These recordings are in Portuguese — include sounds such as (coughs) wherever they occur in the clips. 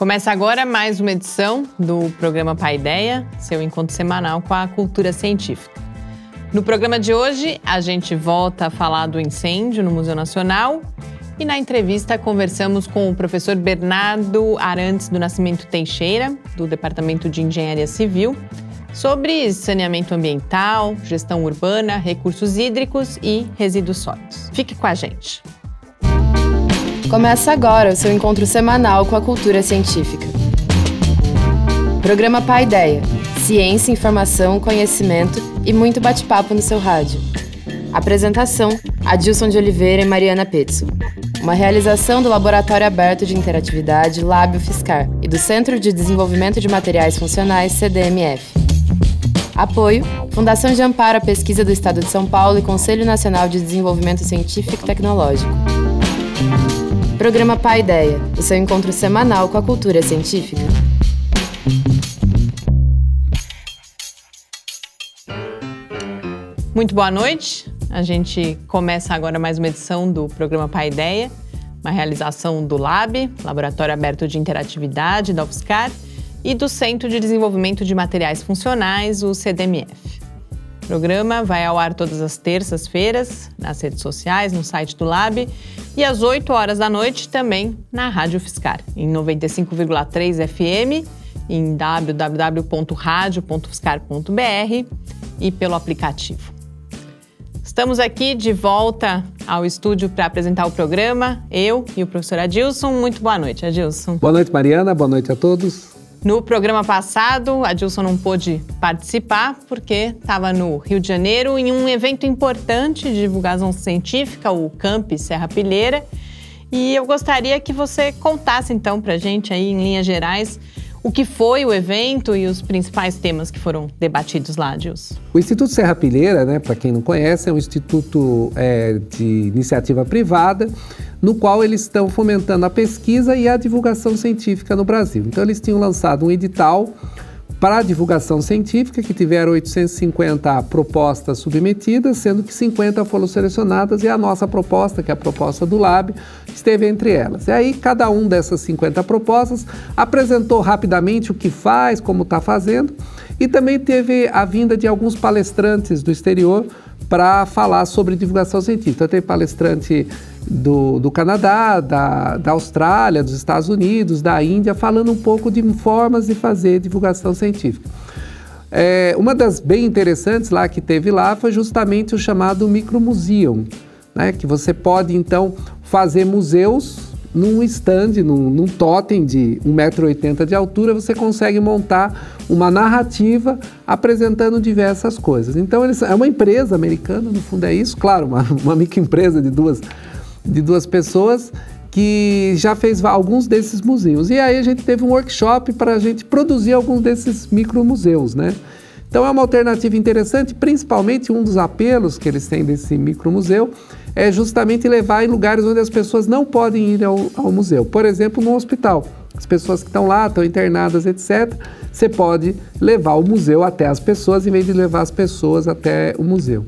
Começa agora mais uma edição do programa Paideia, seu encontro semanal com a cultura científica. No programa de hoje, a gente volta a falar do incêndio no Museu Nacional e na entrevista conversamos com o professor Bernardo Arantes do Nascimento Teixeira, do Departamento de Engenharia Civil, sobre saneamento ambiental, gestão urbana, recursos hídricos e resíduos sólidos. Fique com a gente. Começa agora o seu encontro semanal com a cultura científica. Programa Pai Ideia. Ciência, informação, conhecimento e muito bate-papo no seu rádio. Apresentação: Adilson de Oliveira e Mariana Petzo. Uma realização do Laboratório Aberto de Interatividade Lábio Fiscar e do Centro de Desenvolvimento de Materiais Funcionais CDMF. Apoio: Fundação de Amparo à Pesquisa do Estado de São Paulo e Conselho Nacional de Desenvolvimento Científico e Tecnológico. Programa Pai Ideia, o seu encontro semanal com a cultura científica. Muito boa noite. A gente começa agora mais uma edição do programa Pai Ideia, uma realização do LAB, Laboratório Aberto de Interatividade da UFSCar, e do Centro de Desenvolvimento de Materiais Funcionais, o CDMF. Programa vai ao ar todas as terças-feiras, nas redes sociais, no site do Lab e às 8 horas da noite também na Rádio Fiscar, em 95,3 FM, em www.radio.fiscar.br e pelo aplicativo. Estamos aqui de volta ao estúdio para apresentar o programa, eu e o professor Adilson. Muito boa noite, Adilson. Boa noite, Mariana. Boa noite a todos. No programa passado, a Dilson não pôde participar porque estava no Rio de Janeiro em um evento importante de divulgação científica, o Camp Serra Pilheira. E eu gostaria que você contasse então para a gente aí, em linhas gerais, o que foi o evento e os principais temas que foram debatidos lá, Dilson. O Instituto Serra Pilheira, né, para quem não conhece, é um instituto é, de iniciativa privada no qual eles estão fomentando a pesquisa e a divulgação científica no Brasil. Então, eles tinham lançado um edital para a divulgação científica, que tiveram 850 propostas submetidas, sendo que 50 foram selecionadas e a nossa proposta, que é a proposta do Lab, esteve entre elas. E aí, cada um dessas 50 propostas apresentou rapidamente o que faz, como está fazendo, e também teve a vinda de alguns palestrantes do exterior para falar sobre divulgação científica. Então, tem palestrante do, do Canadá, da, da Austrália, dos Estados Unidos, da Índia, falando um pouco de formas de fazer divulgação científica. É, uma das bem interessantes lá que teve lá foi justamente o chamado Micromuseum, né, que você pode então fazer museus num stand, num, num totem de 1,80m de altura, você consegue montar uma narrativa apresentando diversas coisas. Então, eles, é uma empresa americana, no fundo é isso, claro, uma, (laughs) uma microempresa de duas de duas pessoas que já fez alguns desses museus. E aí a gente teve um workshop para a gente produzir alguns desses micromuseus, né? Então é uma alternativa interessante, principalmente um dos apelos que eles têm desse micromuseu é justamente levar em lugares onde as pessoas não podem ir ao, ao museu. Por exemplo, no hospital. As pessoas que estão lá, estão internadas, etc. Você pode levar o museu até as pessoas em vez de levar as pessoas até o museu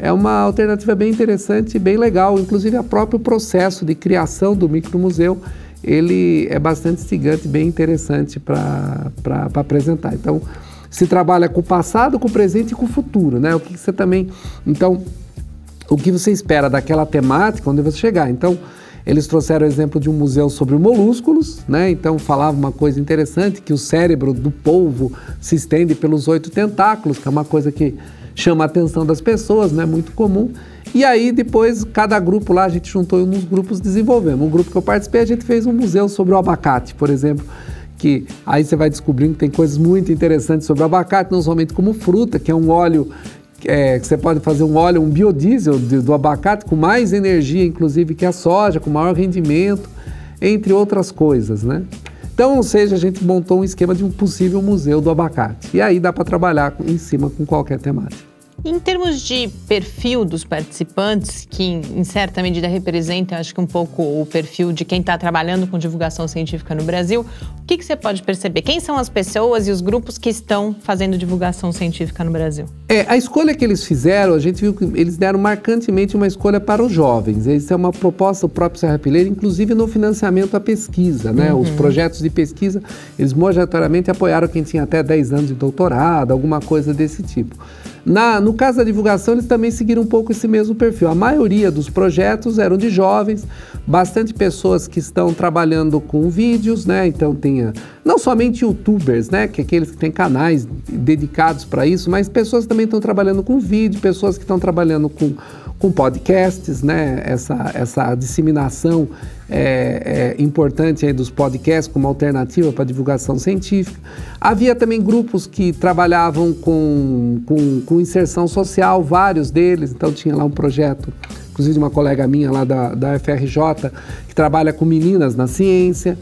é uma alternativa bem interessante e bem legal. Inclusive, o próprio processo de criação do micromuseu, ele é bastante instigante, bem interessante para apresentar. Então, se trabalha com o passado, com o presente e com o futuro, né? O que você também... Então, o que você espera daquela temática onde você chegar. Então, eles trouxeram o exemplo de um museu sobre molúsculos, né? Então falava uma coisa interessante que o cérebro do polvo se estende pelos oito tentáculos, que é uma coisa que chama a atenção das pessoas, não é muito comum. E aí depois cada grupo lá a gente juntou nos grupos desenvolvemos. Um grupo que eu participei a gente fez um museu sobre o abacate, por exemplo, que aí você vai descobrindo que tem coisas muito interessantes sobre o abacate, não somente como fruta, que é um óleo é, que você pode fazer um óleo, um biodiesel do abacate com mais energia, inclusive, que a soja, com maior rendimento, entre outras coisas, né? Então, ou seja, a gente montou um esquema de um possível museu do abacate. E aí dá para trabalhar em cima com qualquer temática. Em termos de perfil dos participantes, que em certa medida representa, acho que um pouco o perfil de quem está trabalhando com divulgação científica no Brasil, o que, que, você pode perceber? Quem são as pessoas e os grupos que estão fazendo divulgação científica no Brasil? É, a escolha que eles fizeram, a gente viu que eles deram marcantemente uma escolha para os jovens. Isso é uma proposta do próprio Serra Pileira, inclusive no financiamento à pesquisa, né? Uhum. Os projetos de pesquisa, eles majoritariamente apoiaram quem tinha até 10 anos de doutorado, alguma coisa desse tipo. Na, no caso da divulgação, eles também seguiram um pouco esse mesmo perfil. A maioria dos projetos eram de jovens, bastante pessoas que estão trabalhando com vídeos, né? Então tinha não somente youtubers, né? Que é aqueles que têm canais dedicados para isso, mas pessoas que também estão trabalhando com vídeo, pessoas que estão trabalhando com com podcasts, né? Essa, essa disseminação é, é importante aí dos podcasts como alternativa para divulgação científica. Havia também grupos que trabalhavam com, com, com, inserção social, vários deles. Então tinha lá um projeto, inclusive uma colega minha lá da, da FRJ, que trabalha com meninas na ciência.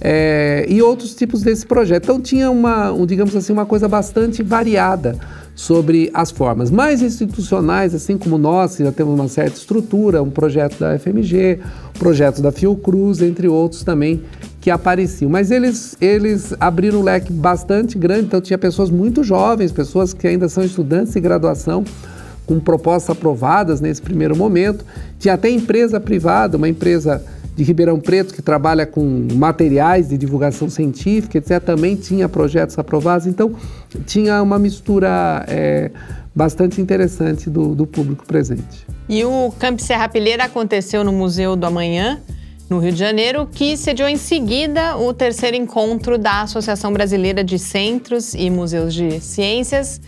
É, e outros tipos desse projeto. Então tinha uma, um, digamos assim, uma coisa bastante variada sobre as formas mais institucionais, assim como nós, que já temos uma certa estrutura, um projeto da FMG, um projeto da Fiocruz, entre outros também que apareciam. Mas eles, eles abriram um leque bastante grande, então tinha pessoas muito jovens, pessoas que ainda são estudantes de graduação, com propostas aprovadas nesse primeiro momento. Tinha até empresa privada, uma empresa de Ribeirão Preto, que trabalha com materiais de divulgação científica, etc., também tinha projetos aprovados. Então, tinha uma mistura é, bastante interessante do, do público presente. E o Camp Serra Pilheira aconteceu no Museu do Amanhã, no Rio de Janeiro, que sediou em seguida o terceiro encontro da Associação Brasileira de Centros e Museus de Ciências,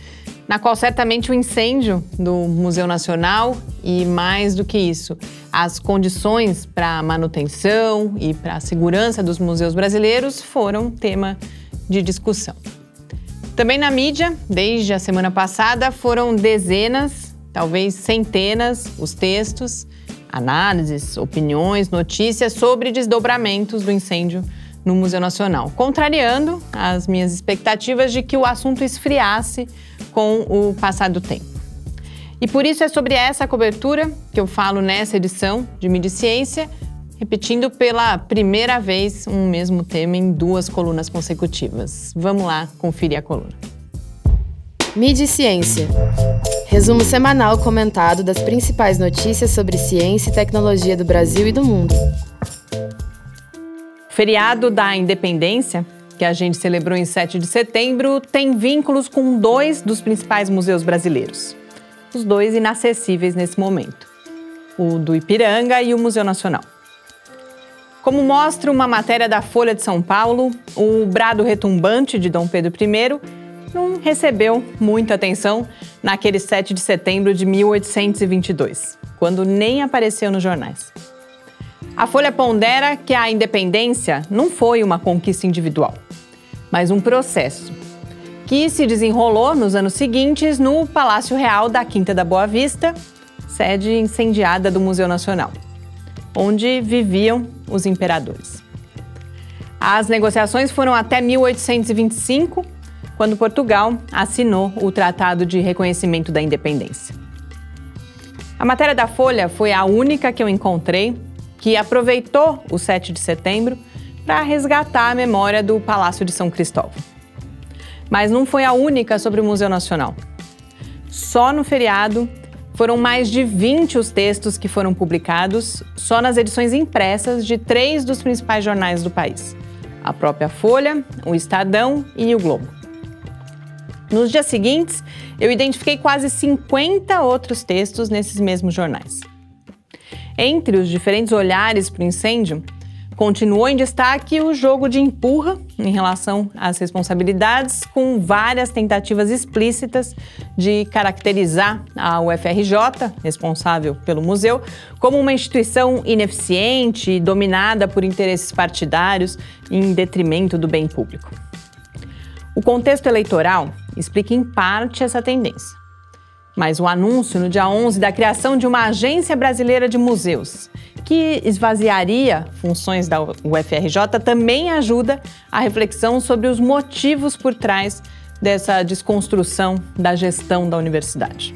na qual certamente o incêndio do Museu Nacional e mais do que isso, as condições para manutenção e para a segurança dos museus brasileiros foram tema de discussão. Também na mídia, desde a semana passada, foram dezenas, talvez centenas, os textos, análises, opiniões, notícias sobre desdobramentos do incêndio no Museu Nacional, contrariando as minhas expectativas de que o assunto esfriasse com o passar do tempo. E por isso é sobre essa cobertura que eu falo nessa edição de Mídia Ciência, repetindo pela primeira vez um mesmo tema em duas colunas consecutivas. Vamos lá conferir a coluna. Mídia Ciência. Resumo semanal comentado das principais notícias sobre ciência e tecnologia do Brasil e do mundo. O feriado da Independência que a gente celebrou em 7 de setembro, tem vínculos com dois dos principais museus brasileiros. Os dois inacessíveis nesse momento: o do Ipiranga e o Museu Nacional. Como mostra uma matéria da Folha de São Paulo, o brado retumbante de Dom Pedro I não recebeu muita atenção naquele 7 de setembro de 1822, quando nem apareceu nos jornais. A Folha pondera que a independência não foi uma conquista individual, mas um processo que se desenrolou nos anos seguintes no Palácio Real da Quinta da Boa Vista, sede incendiada do Museu Nacional, onde viviam os imperadores. As negociações foram até 1825, quando Portugal assinou o Tratado de Reconhecimento da Independência. A matéria da Folha foi a única que eu encontrei que aproveitou o 7 de setembro para resgatar a memória do Palácio de São Cristóvão. Mas não foi a única sobre o Museu Nacional. Só no feriado foram mais de 20 os textos que foram publicados só nas edições impressas de três dos principais jornais do país: a própria Folha, o Estadão e o Globo. Nos dias seguintes, eu identifiquei quase 50 outros textos nesses mesmos jornais. Entre os diferentes olhares para o incêndio, continuou em destaque o jogo de empurra em relação às responsabilidades, com várias tentativas explícitas de caracterizar a UFRJ, responsável pelo museu, como uma instituição ineficiente e dominada por interesses partidários em detrimento do bem público. O contexto eleitoral explica em parte essa tendência. Mas o anúncio no dia 11 da criação de uma agência brasileira de museus, que esvaziaria funções da UFRJ, também ajuda a reflexão sobre os motivos por trás dessa desconstrução da gestão da universidade.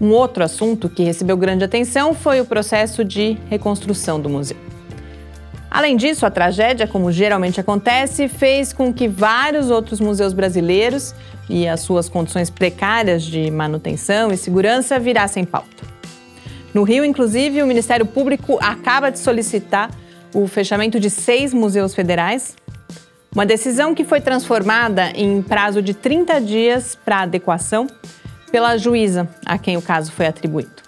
Um outro assunto que recebeu grande atenção foi o processo de reconstrução do museu. Além disso, a tragédia, como geralmente acontece, fez com que vários outros museus brasileiros e as suas condições precárias de manutenção e segurança virassem pauta. No Rio, inclusive, o Ministério Público acaba de solicitar o fechamento de seis museus federais, uma decisão que foi transformada em prazo de 30 dias para adequação pela juíza a quem o caso foi atribuído.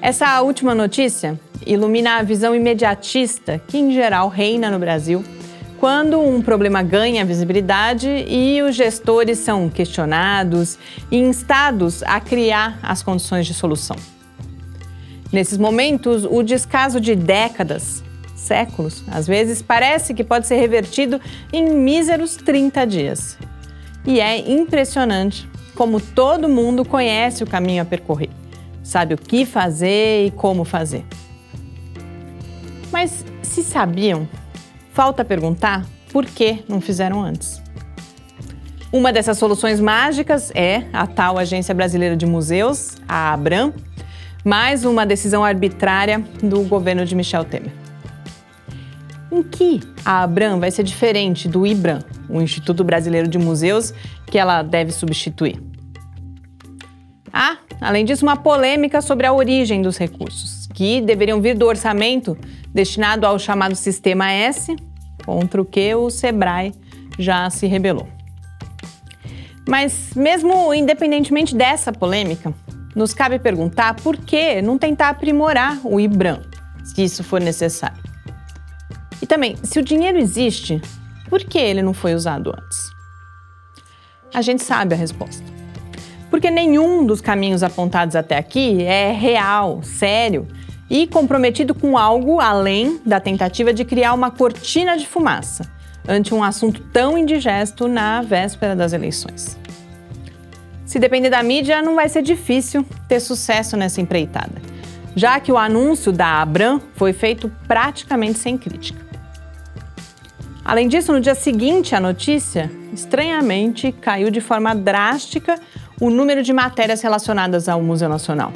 Essa última notícia ilumina a visão imediatista que, em geral, reina no Brasil quando um problema ganha visibilidade e os gestores são questionados e instados a criar as condições de solução. Nesses momentos, o descaso de décadas, séculos, às vezes, parece que pode ser revertido em míseros 30 dias. E é impressionante como todo mundo conhece o caminho a percorrer, sabe o que fazer e como fazer. Mas se sabiam, falta perguntar por que não fizeram antes. Uma dessas soluções mágicas é a tal Agência Brasileira de Museus, a ABRAM, mais uma decisão arbitrária do governo de Michel Temer. Em que a ABRAM vai ser diferente do IBRAM, o Instituto Brasileiro de Museus, que ela deve substituir? Há, além disso, uma polêmica sobre a origem dos recursos, que deveriam vir do orçamento destinado ao chamado Sistema S, contra o que o SEBRAE já se rebelou. Mas, mesmo independentemente dessa polêmica, nos cabe perguntar por que não tentar aprimorar o IBRAM, se isso for necessário. E também, se o dinheiro existe, por que ele não foi usado antes? A gente sabe a resposta. Porque nenhum dos caminhos apontados até aqui é real, sério e comprometido com algo além da tentativa de criar uma cortina de fumaça ante um assunto tão indigesto na véspera das eleições. Se depender da mídia, não vai ser difícil ter sucesso nessa empreitada, já que o anúncio da Abram foi feito praticamente sem crítica. Além disso, no dia seguinte à notícia, estranhamente caiu de forma drástica o número de matérias relacionadas ao Museu Nacional.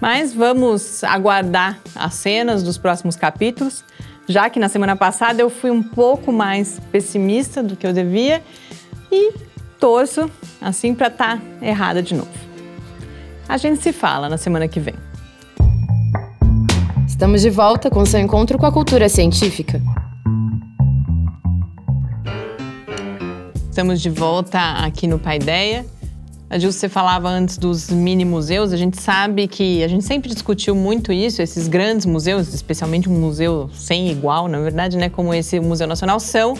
Mas vamos aguardar as cenas dos próximos capítulos, já que na semana passada eu fui um pouco mais pessimista do que eu devia e torço assim para estar tá errada de novo. A gente se fala na semana que vem. Estamos de volta com seu encontro com a cultura científica. Estamos de volta aqui no Paideia. Adil, você falava antes dos mini museus, a gente sabe que a gente sempre discutiu muito isso, esses grandes museus, especialmente um museu sem igual, na verdade, né, como esse Museu Nacional, são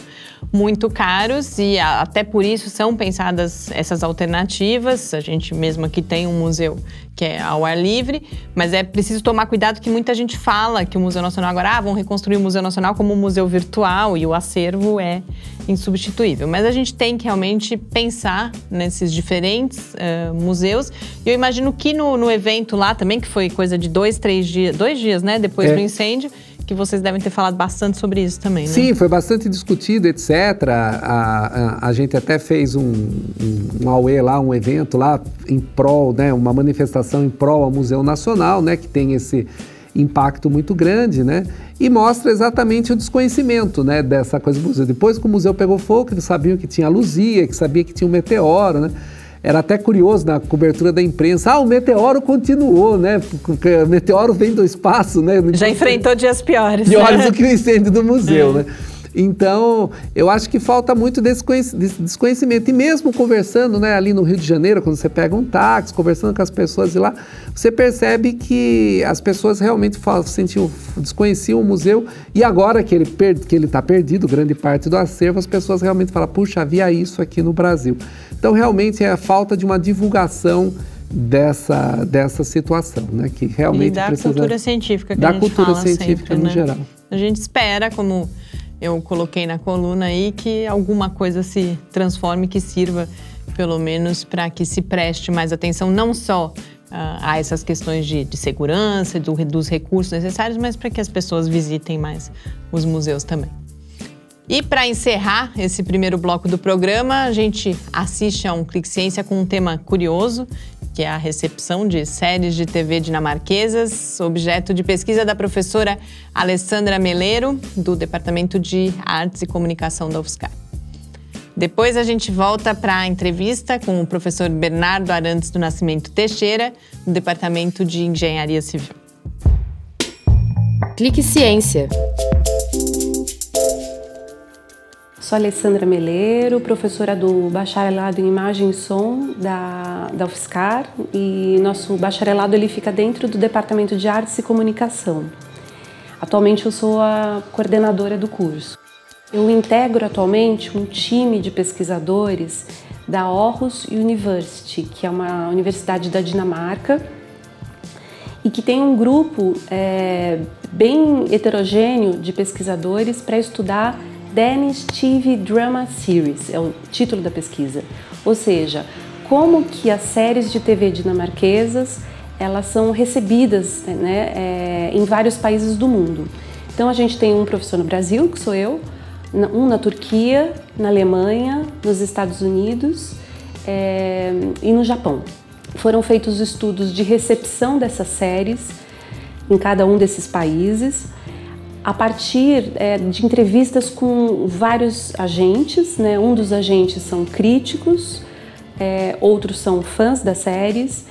muito caros e até por isso são pensadas essas alternativas. A gente mesmo aqui tem um museu que é ao ar livre, mas é preciso tomar cuidado que muita gente fala que o Museu Nacional agora ah, vão reconstruir o Museu Nacional como um museu virtual e o acervo é insubstituível. Mas a gente tem que realmente pensar nesses diferentes uh, museus. E eu imagino que no, no, evento lá também, que foi coisa de dois, três dias, dois dias, né, depois é. do incêndio, que vocês devem ter falado bastante sobre isso também, né? Sim, foi bastante discutido, etc. A, a, a gente até fez um, um, um AUE lá, um evento lá em prol, né, uma manifestação em prol ao Museu Nacional, né, que tem esse impacto muito grande, né? E mostra exatamente o desconhecimento, né, dessa coisa do museu. Depois que o museu pegou fogo, eles sabiam que tinha luzia, que sabia que tinha um meteoro, né? Era até curioso na cobertura da imprensa. Ah, o meteoro continuou, né? Porque o meteoro vem do espaço, né? Já enfrentou dias piores. Piores do (laughs) que o incêndio do museu, né? Então, eu acho que falta muito desse desconhecimento. E mesmo conversando né, ali no Rio de Janeiro, quando você pega um táxi, conversando com as pessoas de lá, você percebe que as pessoas realmente falam, sentiam, desconheciam o museu e agora que ele que ele está perdido, grande parte do acervo, as pessoas realmente falam, puxa, havia isso aqui no Brasil. Então, realmente é a falta de uma divulgação dessa, dessa situação, né? Que realmente e da precisa... cultura científica que da a gente cultura científica sempre, no né? geral. A gente espera, como eu coloquei na coluna aí, que alguma coisa se transforme, que sirva pelo menos para que se preste mais atenção, não só uh, a essas questões de, de segurança, do, dos recursos necessários, mas para que as pessoas visitem mais os museus também. E para encerrar esse primeiro bloco do programa, a gente assiste a um Clique Ciência com um tema curioso, que é a recepção de séries de TV dinamarquesas, objeto de pesquisa da professora Alessandra Meleiro, do Departamento de Artes e Comunicação da UFSCar. Depois a gente volta para a entrevista com o professor Bernardo Arantes do Nascimento Teixeira, do Departamento de Engenharia Civil. Clique Ciência. Sou Alessandra Meleiro, professora do bacharelado em Imagem e Som da, da UFSCar e nosso bacharelado ele fica dentro do Departamento de Artes e Comunicação. Atualmente eu sou a coordenadora do curso. Eu integro atualmente um time de pesquisadores da Aarhus University, que é uma universidade da Dinamarca, e que tem um grupo é, bem heterogêneo de pesquisadores para estudar Danish TV Drama Series, é o título da pesquisa. Ou seja, como que as séries de TV dinamarquesas elas são recebidas né, é, em vários países do mundo. Então a gente tem um professor no Brasil, que sou eu, um na Turquia, na Alemanha, nos Estados Unidos é, e no Japão. Foram feitos estudos de recepção dessas séries em cada um desses países, a partir é, de entrevistas com vários agentes. Né? Um dos agentes são críticos, é, outros são fãs das séries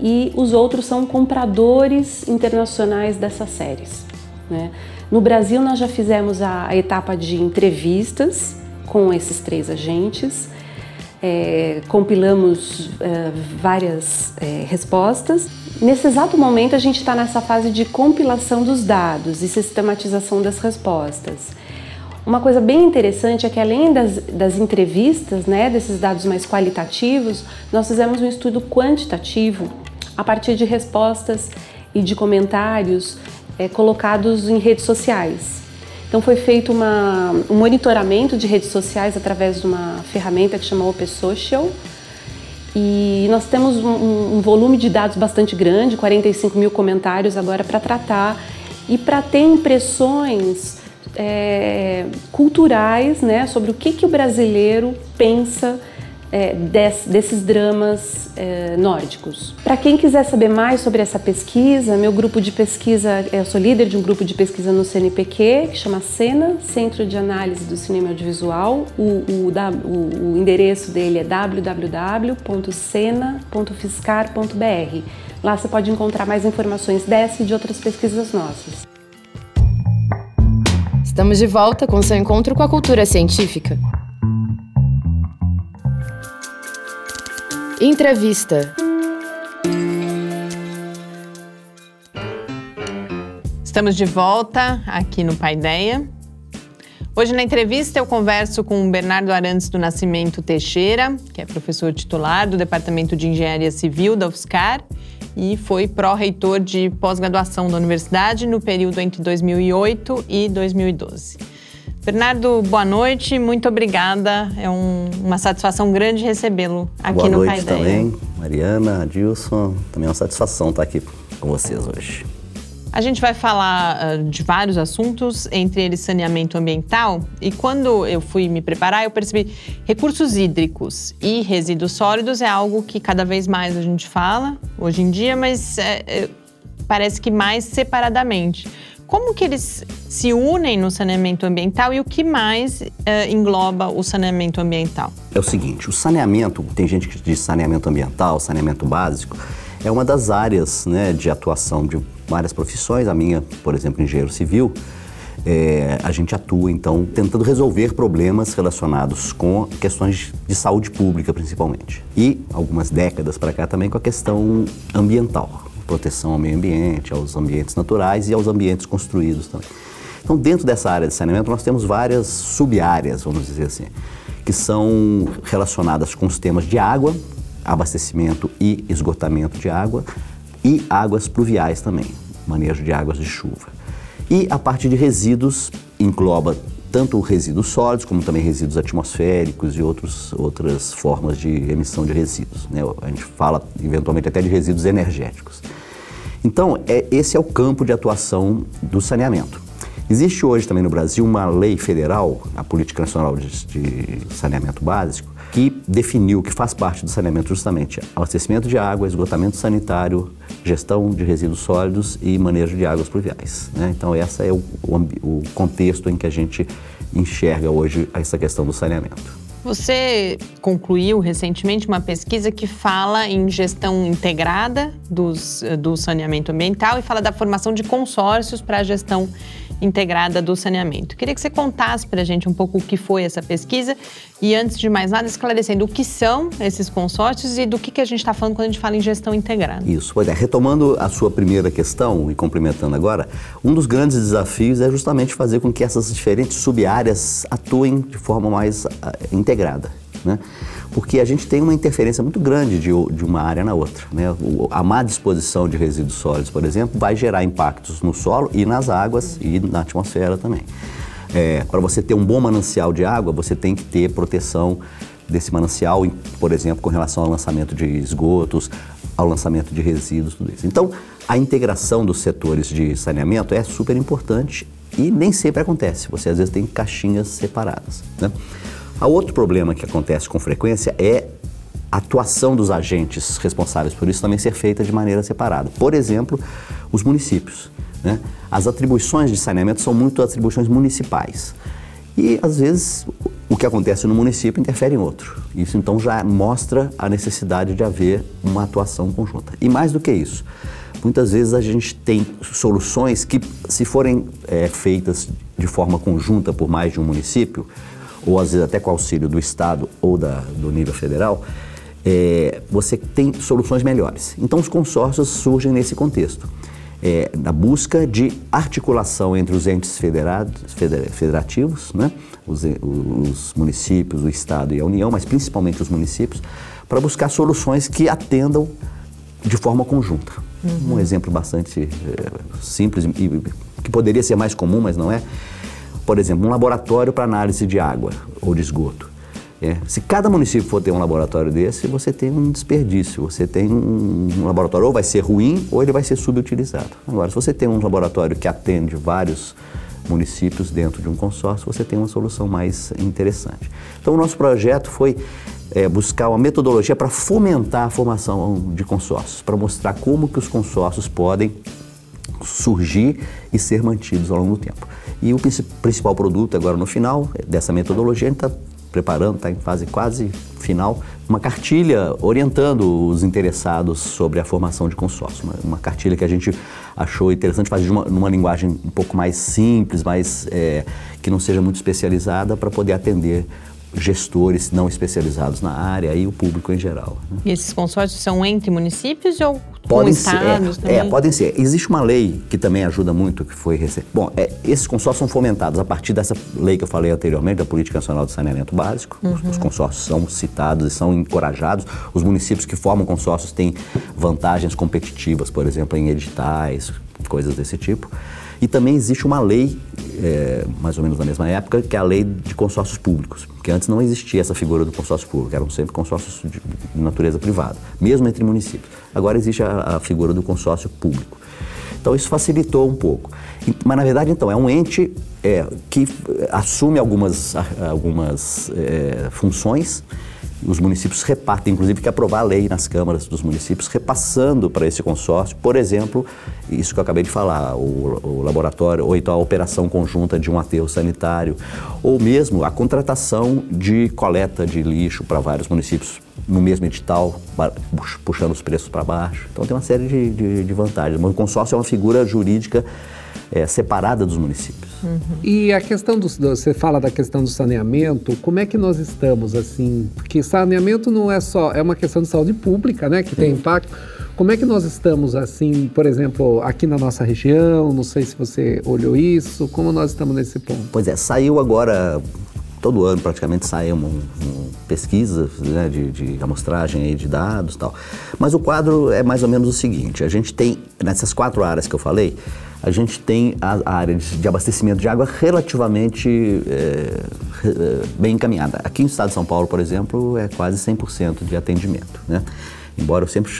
e os outros são compradores internacionais dessas séries. Né? No Brasil, nós já fizemos a, a etapa de entrevistas com esses três agentes, é, compilamos é, várias é, respostas. Nesse exato momento, a gente está nessa fase de compilação dos dados e sistematização das respostas. Uma coisa bem interessante é que além das, das entrevistas, né, desses dados mais qualitativos, nós fizemos um estudo quantitativo a partir de respostas e de comentários é, colocados em redes sociais. Então foi feito uma, um monitoramento de redes sociais através de uma ferramenta que chama Open Social. E nós temos um, um volume de dados bastante grande, 45 mil comentários agora para tratar e para ter impressões é, culturais né, sobre o que, que o brasileiro pensa é, des, desses dramas é, nórdicos. Para quem quiser saber mais sobre essa pesquisa, meu grupo de pesquisa, eu sou líder de um grupo de pesquisa no CNPq, que chama Cena, Centro de Análise do Cinema Audiovisual. O, o, o, o endereço dele é www.cena.fiscar.br. Lá você pode encontrar mais informações dessa e de outras pesquisas nossas. Estamos de volta com seu encontro com a cultura científica. Entrevista. Estamos de volta aqui no Paideia. Hoje na entrevista eu converso com o Bernardo Arantes do Nascimento Teixeira, que é professor titular do Departamento de Engenharia Civil da UFSCar e foi pró-reitor de pós-graduação da universidade no período entre 2008 e 2012. Bernardo, boa noite, muito obrigada. É um, uma satisfação grande recebê-lo aqui boa no Paideia. Boa noite também, Mariana, Adilson. Também é uma satisfação estar aqui com vocês hoje. A gente vai falar uh, de vários assuntos, entre eles saneamento ambiental. E quando eu fui me preparar, eu percebi recursos hídricos e resíduos sólidos é algo que cada vez mais a gente fala hoje em dia, mas é, é, parece que mais separadamente. Como que eles se unem no saneamento ambiental e o que mais uh, engloba o saneamento ambiental? É o seguinte, o saneamento, tem gente que diz saneamento ambiental, saneamento básico, é uma das áreas né, de atuação de várias profissões. A minha, por exemplo, engenheiro civil, é, a gente atua então tentando resolver problemas relacionados com questões de saúde pública principalmente. E algumas décadas para cá também com a questão ambiental proteção ao meio ambiente, aos ambientes naturais e aos ambientes construídos também. Então, dentro dessa área de saneamento, nós temos várias sub-áreas, vamos dizer assim, que são relacionadas com os temas de água, abastecimento e esgotamento de água e águas pluviais também, manejo de águas de chuva. E a parte de resíduos engloba tanto resíduos sólidos como também resíduos atmosféricos e outros, outras formas de emissão de resíduos. Né? A gente fala eventualmente até de resíduos energéticos. Então, é, esse é o campo de atuação do saneamento. Existe hoje também no Brasil uma lei federal, a Política Nacional de, de Saneamento Básico, que definiu que faz parte do saneamento justamente abastecimento de água, esgotamento sanitário, gestão de resíduos sólidos e manejo de águas pluviais. Né? Então, esse é o, o, contexto em que a gente enxerga hoje essa questão do saneamento. Você concluiu recentemente uma pesquisa que fala em gestão integrada dos, do saneamento ambiental e fala da formação de consórcios para a gestão integrada do saneamento. Queria que você contasse para a gente um pouco o que foi essa pesquisa e, antes de mais nada, esclarecendo o que são esses consórcios e do que, que a gente está falando quando a gente fala em gestão integrada. Isso, pois é. Retomando a sua primeira questão e complementando agora, um dos grandes desafios é justamente fazer com que essas diferentes subáreas atuem de forma mais uh, integrada. Né? Porque a gente tem uma interferência muito grande de, de uma área na outra. Né? A má disposição de resíduos sólidos, por exemplo, vai gerar impactos no solo e nas águas e na atmosfera também. É, Para você ter um bom manancial de água, você tem que ter proteção desse manancial, por exemplo, com relação ao lançamento de esgotos, ao lançamento de resíduos, tudo isso. Então, a integração dos setores de saneamento é super importante e nem sempre acontece. Você às vezes tem caixinhas separadas. Né? Há outro problema que acontece com frequência é a atuação dos agentes responsáveis por isso também ser feita de maneira separada. Por exemplo, os municípios. Né? As atribuições de saneamento são muito atribuições municipais. E, às vezes, o que acontece no município interfere em outro. Isso, então, já mostra a necessidade de haver uma atuação conjunta. E mais do que isso, muitas vezes a gente tem soluções que, se forem é, feitas de forma conjunta por mais de um município, ou às vezes até com auxílio do Estado ou da, do nível federal, é, você tem soluções melhores. Então, os consórcios surgem nesse contexto, é, na busca de articulação entre os entes federados, federativos, né? os, os municípios, o Estado e a União, mas principalmente os municípios, para buscar soluções que atendam de forma conjunta. Uhum. Um exemplo bastante é, simples e que poderia ser mais comum, mas não é por exemplo, um laboratório para análise de água ou de esgoto. É. Se cada município for ter um laboratório desse, você tem um desperdício. Você tem um, um, laboratório ou vai ser ruim ou ele vai ser subutilizado. Agora, se você tem um laboratório que atende vários municípios dentro de um consórcio, você tem uma solução mais interessante. Então, o nosso projeto foi é, buscar uma metodologia para fomentar a formação de consórcios, para mostrar como que os consórcios podem surgir e ser mantidos ao longo do tempo. E o principal produto agora no final dessa metodologia, a gente está preparando, está em fase quase final, uma cartilha orientando os interessados sobre a formação de consórcio. Uma, uma cartilha que a gente achou interessante fazer uma, numa linguagem um pouco mais simples, mais, é, que não seja muito especializada, para poder atender gestores não especializados na área e o público em geral. Né? E esses consórcios são entre municípios ou podem ser, é, é, podem ser. Existe uma lei que também ajuda muito, que foi recente. Bom, é, esses consórcios são fomentados a partir dessa lei que eu falei anteriormente, da Política Nacional de Saneamento Básico. Uhum. Os, os consórcios são citados e são encorajados. Os municípios que formam consórcios têm vantagens competitivas, por exemplo, em editais, coisas desse tipo. E também existe uma lei, é, mais ou menos na mesma época, que é a lei de consórcios públicos, porque antes não existia essa figura do consórcio público, eram sempre consórcios de, natureza privada, mesmo entre municípios. Agora existe a, a figura do consórcio público. Então isso facilitou um pouco. Mas na verdade, então, é um ente é, que assume algumas, algumas é, funções os municípios repartem, inclusive que aprovar a lei nas câmaras dos municípios, repassando para esse consórcio, por exemplo, isso que eu acabei de falar, o, o, laboratório, ou então a operação conjunta de um aterro sanitário, ou mesmo a contratação de coleta de lixo para vários municípios no mesmo edital, puxando os preços para baixo. Então tem uma série de, de, de vantagens. O consórcio é uma figura jurídica é, separada dos municípios. Uhum. E a questão do, você fala da questão do saneamento, como é que nós estamos assim? Porque saneamento não é só, é uma questão de saúde pública, né, que tem impacto. Como é que nós estamos assim, por exemplo, aqui na nossa região? Não sei se você olhou isso. Como nós estamos nesse ponto? Pois é, saiu agora todo ano praticamente saem um, um, pesquisas né, de, de, amostragem aí de dados e tal. Mas o quadro é mais ou menos o seguinte: a gente tem, nessas quatro áreas que eu falei, a gente tem a, área de, abastecimento de água relativamente é, bem encaminhada. Aqui no estado de São Paulo, por exemplo, é quase 100% de atendimento. Né? Embora eu sempre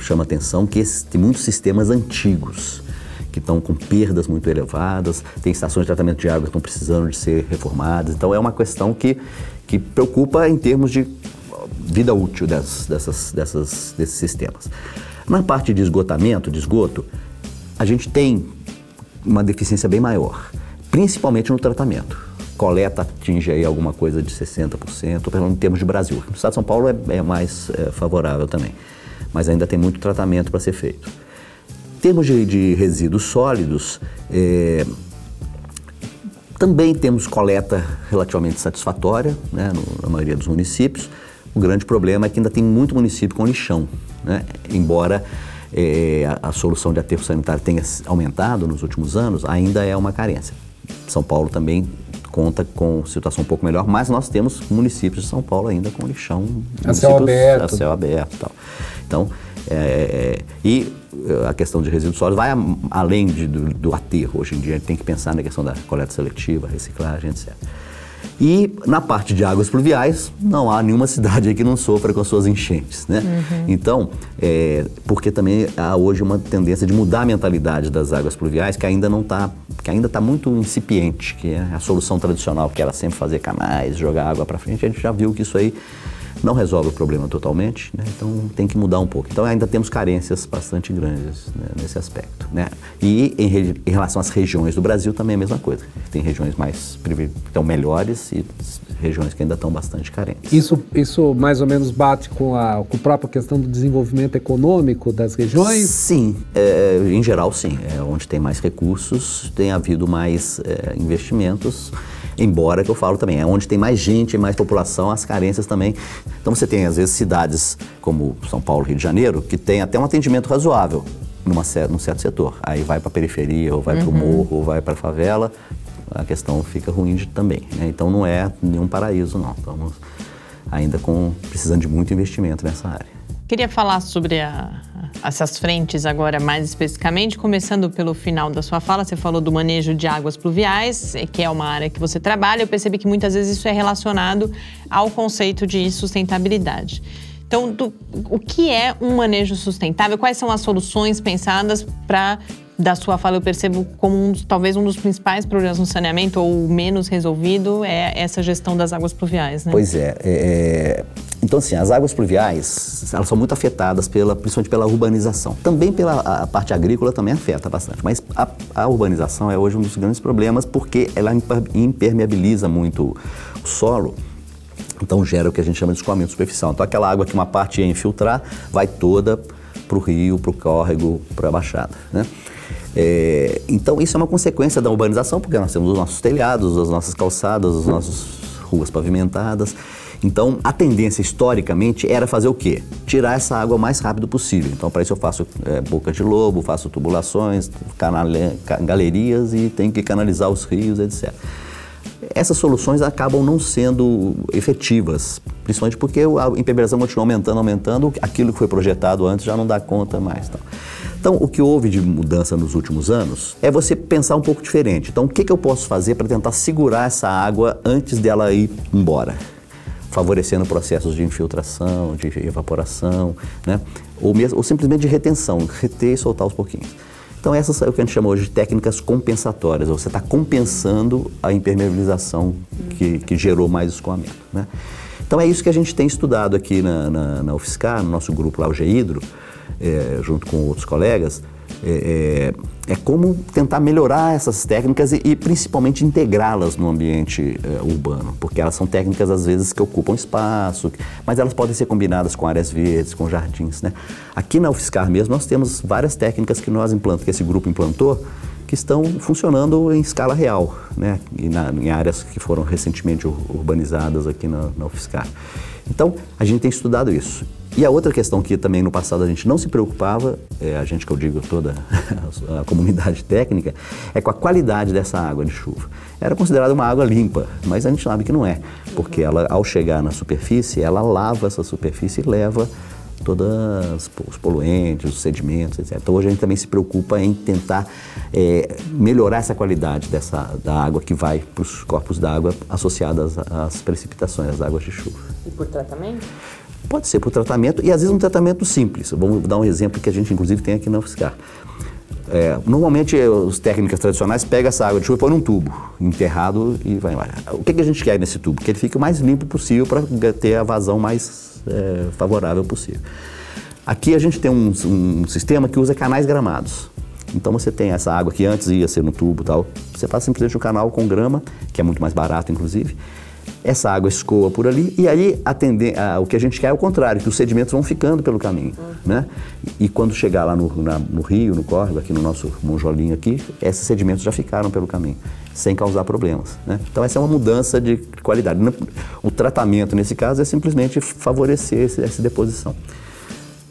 chamo a atenção que tem muitos sistemas antigos que estão com perdas muito elevadas, tem estações de tratamento de água que estão precisando de ser reformadas. Então é uma questão que, que preocupa em termos de vida útil dessas, dessas, dessas, desses sistemas. Na parte de esgotamento, de esgoto, a gente tem uma deficiência bem maior, principalmente no tratamento. Coleta atinge aí alguma coisa de 60%, pelo menos em termos de Brasil. No estado de São Paulo é, é mais é, favorável também, mas ainda tem muito tratamento para ser feito. Em termos de, de resíduos sólidos, é, também temos coleta relativamente satisfatória né, no, na maioria dos municípios. O grande problema é que ainda tem muito município com lixão, né? embora é, a, a, solução de aterro sanitário tenha aumentado nos últimos anos, ainda é uma carência. São Paulo também conta com situação um pouco melhor, mas nós temos municípios de São Paulo ainda com lixão a céu aberto. A céu aberto tal. Então, é, e a questão de resíduos sólidos vai além de, do, do aterro. Hoje em dia a gente tem que pensar na questão da coleta seletiva, reciclagem, etc. E na parte de águas pluviais, não há nenhuma cidade aí que não sofra com as suas enchentes, né? Uhum. Então, é, porque também há hoje uma tendência de mudar a mentalidade das águas pluviais que ainda não está, que ainda está muito incipiente, que é a solução tradicional, que era sempre fazer canais, jogar água para frente. A gente já viu que isso aí não resolve o problema totalmente, né? então tem que mudar um pouco. Então ainda temos carências bastante grandes né, nesse aspecto. Né? E em, em, relação às regiões do Brasil também é a mesma coisa. Tem regiões mais estão melhores e regiões que ainda estão bastante carentes. Isso, isso mais ou menos bate com a, com a própria questão do desenvolvimento econômico das regiões? Sim, é, em geral sim. É onde tem mais recursos, tem havido mais é, investimentos. Embora que eu falo também, é onde tem mais gente, mais população, as carências também. Então você tem às vezes cidades como São Paulo, Rio de Janeiro, que tem até um atendimento razoável numa, num certo setor. Aí vai para a periferia, ou vai uhum. para o morro, ou vai para a favela, a questão fica ruim de, também. Né? Então não é nenhum paraíso, não. Estamos ainda com, precisando de muito investimento nessa área. Queria falar sobre a, essas frentes agora mais especificamente, começando pelo final da sua fala, você falou do manejo de águas pluviais, que é uma área que você trabalha. Eu percebi que muitas vezes isso é relacionado ao conceito de sustentabilidade. Então, do, o que é um manejo sustentável? Quais são as soluções pensadas para da sua fala eu percebo como um, talvez um dos principais problemas no saneamento ou menos resolvido é essa gestão das águas pluviais, né? Pois é, é, é, então assim, as águas pluviais, elas são muito afetadas pela, principalmente pela urbanização. Também pela parte agrícola também afeta bastante, mas a, a urbanização é hoje um dos grandes problemas porque ela impermeabiliza muito o solo então gera o que a gente chama de escoamento superficial. Então aquela água que uma parte ia infiltrar vai toda para o rio, para o córrego, para a baixada. Né? É, então isso é uma consequência da urbanização, porque nós temos os nossos telhados, as nossas calçadas, as nossas ruas pavimentadas. Então, a tendência historicamente era fazer o quê? Tirar essa água o mais rápido possível. Então, para isso eu faço é, boca de lobo, faço tubulações, canale, galerias e tenho que canalizar os rios, etc essas soluções acabam não sendo efetivas, principalmente porque a impermeabilização continua aumentando, aumentando, aquilo que foi projetado antes já não dá conta mais. Então, então o que houve de mudança nos últimos anos é você pensar um pouco diferente. Então, o que, que eu posso fazer para tentar segurar essa água antes dela ir embora? favorecendo processos de infiltração, de evaporação, né? ou, mesmo, ou simplesmente de retenção, reter e soltar aos pouquinhos. Então essas é o que a gente chama hoje de técnicas compensatórias. Você está compensando a impermeabilização que, que gerou mais escoamento. Né? Então é isso que a gente tem estudado aqui na, na, na UFSCar, no nosso grupo lá, o GEIDRO, é, junto com outros colegas, é, é, é, como tentar melhorar essas técnicas e, e principalmente integrá-las no ambiente é, urbano, porque elas são técnicas às vezes que ocupam espaço, mas elas podem ser combinadas com áreas verdes, com jardins. Né? Aqui na UFSCar mesmo nós temos várias técnicas que nós implantamos, que esse grupo implantou, que estão funcionando em escala real, né? E na, em áreas que foram recentemente urbanizadas aqui na, na UFSCar. Então, a gente tem estudado isso. E a outra questão que também no passado a gente não se preocupava, é, a gente que eu digo toda (laughs) a comunidade técnica, é com a qualidade dessa água de chuva. Era considerada uma água limpa, mas a gente sabe que não é, porque ela ao chegar na superfície, ela lava essa superfície e leva todos os poluentes, os sedimentos, etc. Então hoje a gente também se preocupa em tentar é, melhorar essa qualidade dessa, da água que vai para os corpos d'água associadas às precipitações, às águas de chuva. E por tratamento? Pode ser por tratamento e às vezes um tratamento simples. Vamos dar um exemplo que a gente inclusive tem aqui na UFSCar. É, normalmente os técnicas tradicionais pegam essa água de chuva e põe num tubo, enterrado e vai embora. O que, que a gente quer nesse tubo? Que ele fique o mais limpo possível para ter a vazão mais é, favorável possível. Aqui a gente tem um, um, sistema que usa canais gramados. Então você tem essa água que antes ia ser no tubo tal, você faz simplesmente um canal com grama, que é muito mais barato inclusive, essa água escoa por ali e aí atender, a, o que a gente quer é o contrário, que os sedimentos vão ficando pelo caminho, uhum. né? E, e, quando chegar lá no, na, no, rio, no córrego, aqui no nosso monjolinho aqui, esses sedimentos já ficaram pelo caminho, sem causar problemas, né? Então essa é uma mudança de qualidade. O tratamento nesse caso é simplesmente favorecer esse, essa deposição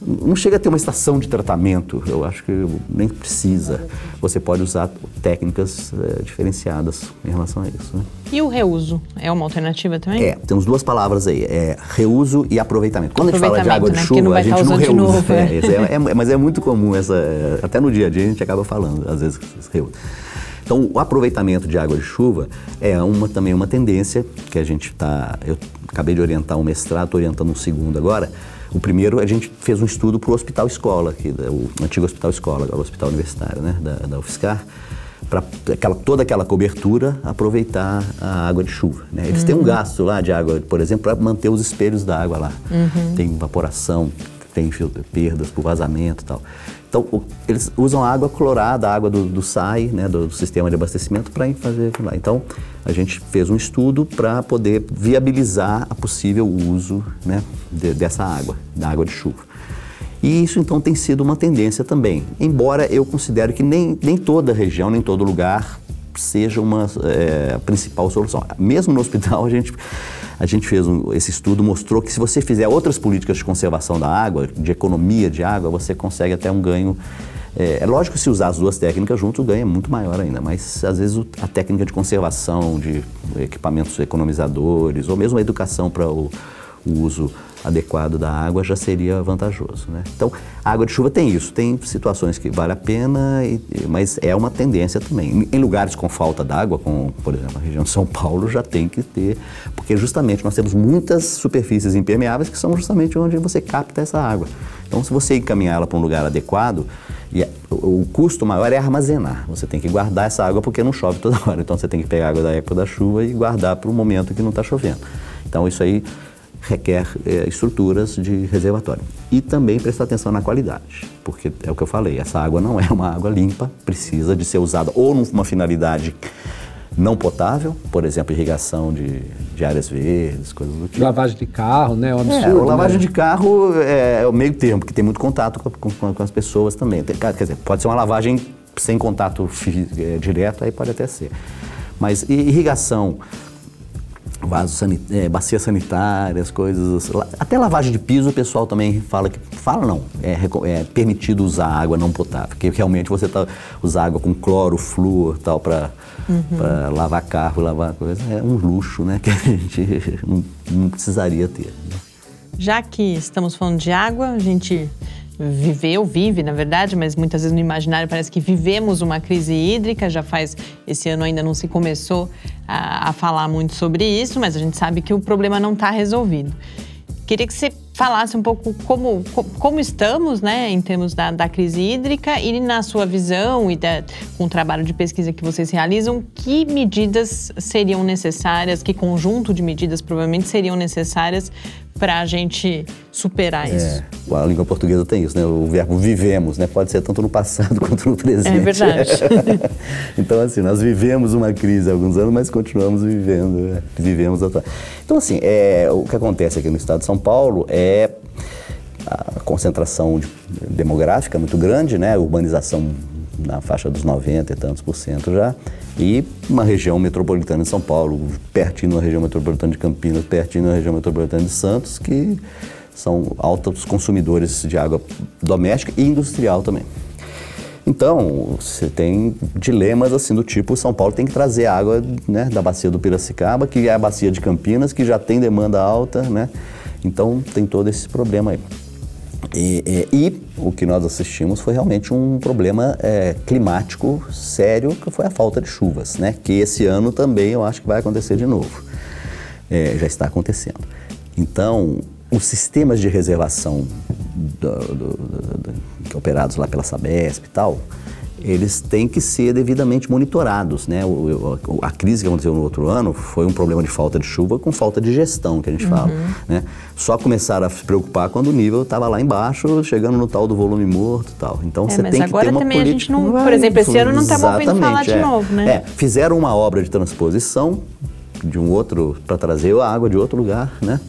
não chega a ter uma estação de tratamento, eu acho que nem precisa. Você pode usar técnicas é, diferenciadas em relação a isso. Né? E o reuso é uma alternativa também? É, temos duas palavras aí, é reuso e aproveitamento. Quando a gente fala de água de né? chuva, a gente não reusa. Novo, é. É, é, mas é muito comum essa, até no dia a dia a gente acaba falando, às vezes, reuso. Então, o aproveitamento de água de chuva é uma, também uma tendência que a gente está. Eu acabei de orientar um mestrado, estou orientando um segundo agora, o primeiro, a gente fez um estudo para o Hospital Escola, aqui, o antigo Hospital Escola, agora o Hospital Universitário, né, da, da UFSCar, para aquela, toda aquela cobertura aproveitar a água de chuva. Né? Eles uhum. têm um uhum. gasto lá de água, por exemplo, para manter os espelhos da água lá. Uhum. Tem evaporação, tem perdas por vazamento e tal. Então, o, eles usam água clorada, a água do, do SAI, né, do, do, sistema de abastecimento, para fazer aquilo lá. Então, a gente fez um estudo para poder viabilizar a possível uso né, de, dessa água, da água de chuva. E isso, então, tem sido uma tendência também. Embora eu considere que nem, nem toda região, nem todo lugar seja uma é, principal solução. Mesmo no hospital, a gente a gente fez um, esse estudo, mostrou que se você fizer outras políticas de conservação da água, de economia de água, você consegue até um ganho. É, é lógico que se usar as duas técnicas juntos, o ganho é muito maior ainda, mas às vezes a técnica de conservação, de equipamentos economizadores, ou mesmo a educação para o, o uso adequado da água já seria vantajoso. Né? Então, a água de chuva tem isso, tem situações que vale a pena, mas é uma tendência também. Em lugares com falta d'água, como por exemplo a região de São Paulo, já tem que ter, porque justamente nós temos muitas superfícies impermeáveis que são justamente onde você capta essa água. Então, se você encaminhar ela para um lugar adequado, e é, o custo maior é armazenar. Você tem que guardar essa água porque não chove toda (laughs) hora. Então, você tem que pegar a água da época da chuva e guardar para o momento que não está chovendo. Então, isso aí requer é, estruturas de reservatório. E também prestar atenção na qualidade, porque é o que eu falei, essa água não é uma água limpa, precisa de ser usada ou numa finalidade não potável, por exemplo, irrigação de, de áreas verdes, coisas do tipo. Lavagem de carro, né? É um absurdo, é, lavagem né? de carro é, é, o meio termo, porque tem muito contato com, com, com as pessoas também. Tem, quer dizer, pode ser uma lavagem sem contato é, direto, aí pode até ser. Mas irrigação, vasos sanit é, bacias sanitárias, coisas. Até lavagem de piso o pessoal também fala que. Fala não, é, é permitido usar água não potável, porque realmente você tá, usar água com cloro, flúor tal para uhum. lavar carro, lavar coisa, é um luxo, né? (laughs) Que a gente não, não precisaria ter. Né? Já que estamos falando de água, a gente viveu, vive, na verdade, mas muitas vezes no imaginário parece que vivemos uma crise hídrica. Já faz esse ano ainda não se começou a, a falar muito sobre isso, mas a gente sabe que o problema não está resolvido. Queria que você falasse um pouco como, como estamos, né, em termos da, da crise hídrica e na sua visão e da, com o trabalho de pesquisa que vocês realizam, que medidas seriam necessárias, que conjunto de medidas provavelmente seriam necessárias para a gente superar é, isso. A língua portuguesa tem isso, né? O verbo vivemos, né? Pode ser tanto no passado (laughs) quanto no presente. É verdade. (laughs) então, assim, nós vivemos uma crise há alguns anos, mas continuamos vivendo, né? vivemos atual. Então, assim, é, o que acontece aqui no estado de São Paulo é a concentração demográfica muito grande, né? A urbanização na faixa dos 90 e tantos por cento já, e uma região metropolitana de São Paulo, pertinho da região metropolitana de Campinas, pertinho da região metropolitana de Santos, que são altos consumidores de água doméstica e industrial também. Então, você tem dilemas assim do tipo, São Paulo tem que trazer água né, da bacia do Piracicaba, que é a bacia de Campinas, que já tem demanda alta, né? Então, tem todo esse problema aí. E, e, e, o que nós assistimos foi realmente um problema é, climático sério, que foi a falta de chuvas, né? Que esse ano também eu acho que vai acontecer de novo. É, já está acontecendo. Então, os sistemas de reservação do, do, do, operados lá pela Sabesp e tal, eles têm que ser devidamente monitorados. Né? O, o, a crise que aconteceu no outro ano foi um problema de falta de chuva com falta de gestão, que a gente uhum. fala. Né? Só começaram a se preocupar quando o nível estava lá embaixo, chegando no tal do volume morto e tal. Então é, você tem que ter uma política... A gente não, por exemplo, esse ano não estamos ouvindo falar de é. novo, né? É, fizeram uma obra de transposição de um outro, para trazer a água de outro lugar, né?